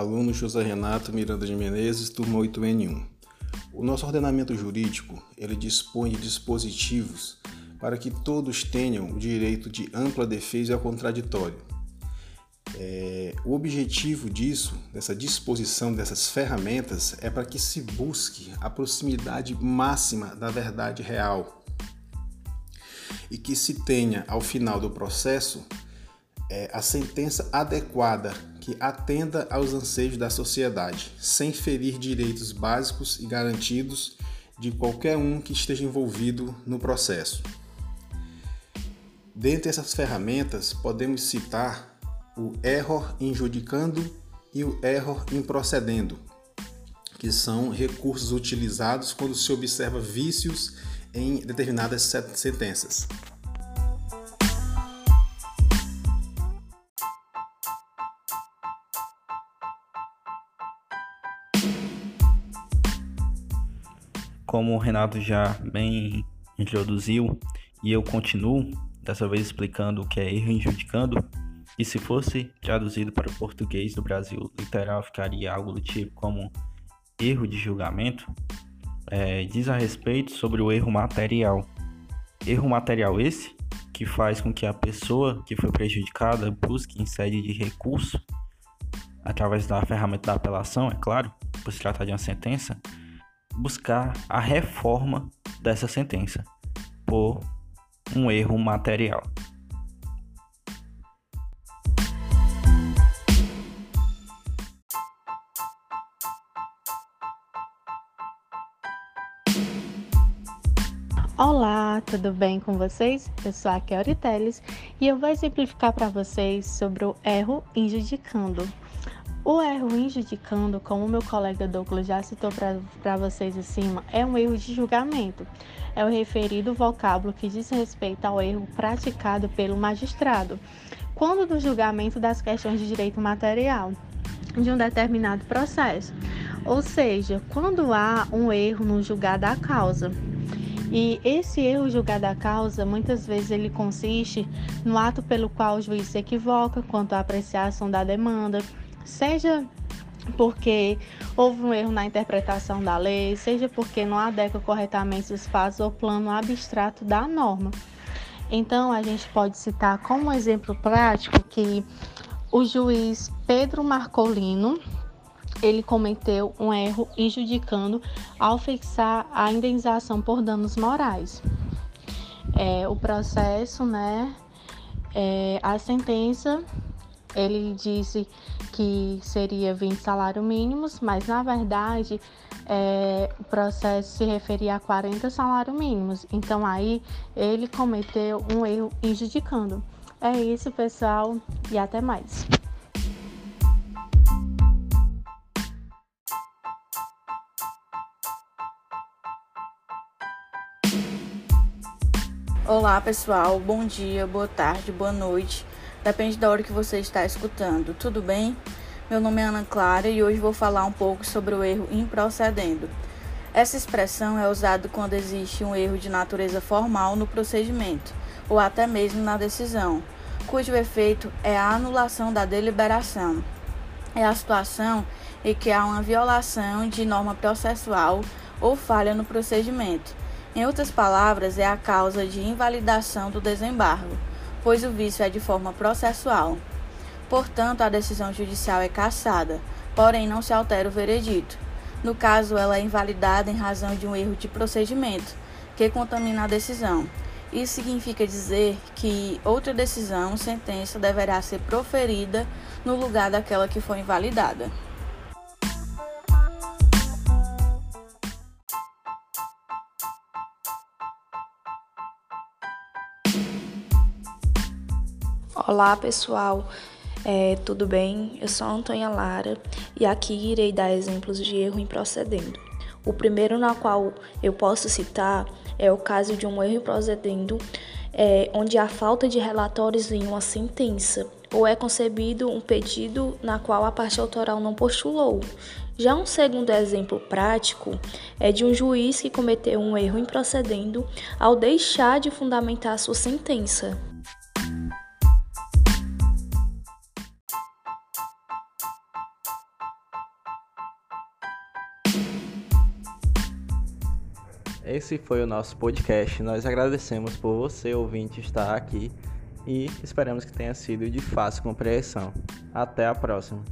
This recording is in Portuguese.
aluno José Renato Miranda de Menezes, turma 8N1. O nosso ordenamento jurídico, ele dispõe de dispositivos para que todos tenham o direito de ampla defesa ao contraditório. É, o objetivo disso, dessa disposição dessas ferramentas, é para que se busque a proximidade máxima da verdade real e que se tenha, ao final do processo, é, a sentença adequada que atenda aos anseios da sociedade, sem ferir direitos básicos e garantidos de qualquer um que esteja envolvido no processo. Dentre essas ferramentas, podemos citar o error injudicando e o error improcedendo, que são recursos utilizados quando se observa vícios em determinadas sentenças. Como o Renato já bem introduziu e eu continuo, dessa vez explicando o que é erro injudicando, e se fosse traduzido para o português do Brasil literal ficaria algo do tipo como erro de julgamento, é, diz a respeito sobre o erro material. Erro material esse que faz com que a pessoa que foi prejudicada busque em sede de recurso, através da ferramenta da apelação, é claro, por se tratar de uma sentença, buscar a reforma dessa sentença por um erro material. Olá, tudo bem com vocês? Eu sou a Kelly Teles e eu vou exemplificar para vocês sobre o erro injudicando. O erro injudicando, como meu colega Douglas já citou para vocês acima, é um erro de julgamento. É o referido vocábulo que diz respeito ao erro praticado pelo magistrado, quando do julgamento das questões de direito material de um determinado processo. Ou seja, quando há um erro no julgar da causa. E esse erro julgado da causa, muitas vezes ele consiste no ato pelo qual o juiz se equivoca quanto à apreciação da demanda, seja porque houve um erro na interpretação da lei, seja porque não adequa corretamente os fatos ao plano abstrato da norma. Então, a gente pode citar como exemplo prático que o juiz Pedro Marcolino ele cometeu um erro injudicando ao fixar a indenização por danos morais. É, o processo, né, é, a sentença ele disse que seria 20 salários mínimos, mas na verdade é, o processo se referia a 40 salários mínimos. Então aí ele cometeu um erro injudicando. É isso, pessoal, e até mais. Olá, pessoal. Bom dia, boa tarde, boa noite. Depende da hora que você está escutando. Tudo bem? Meu nome é Ana Clara e hoje vou falar um pouco sobre o erro improcedendo. Essa expressão é usada quando existe um erro de natureza formal no procedimento ou até mesmo na decisão, cujo efeito é a anulação da deliberação. É a situação em que há uma violação de norma processual ou falha no procedimento. Em outras palavras, é a causa de invalidação do desembargo pois o vício é de forma processual. Portanto, a decisão judicial é cassada, porém não se altera o veredito. No caso, ela é invalidada em razão de um erro de procedimento que contamina a decisão. Isso significa dizer que outra decisão, sentença, deverá ser proferida no lugar daquela que foi invalidada. Olá pessoal, é, tudo bem? Eu sou Antônia Lara e aqui irei dar exemplos de erro em procedendo. O primeiro na qual eu posso citar é o caso de um erro em procedendo, é, onde há falta de relatórios em uma sentença ou é concebido um pedido na qual a parte autoral não postulou. Já um segundo exemplo prático é de um juiz que cometeu um erro em procedendo ao deixar de fundamentar sua sentença. Esse foi o nosso podcast. Nós agradecemos por você, ouvinte, estar aqui e esperamos que tenha sido de fácil compreensão. Até a próxima.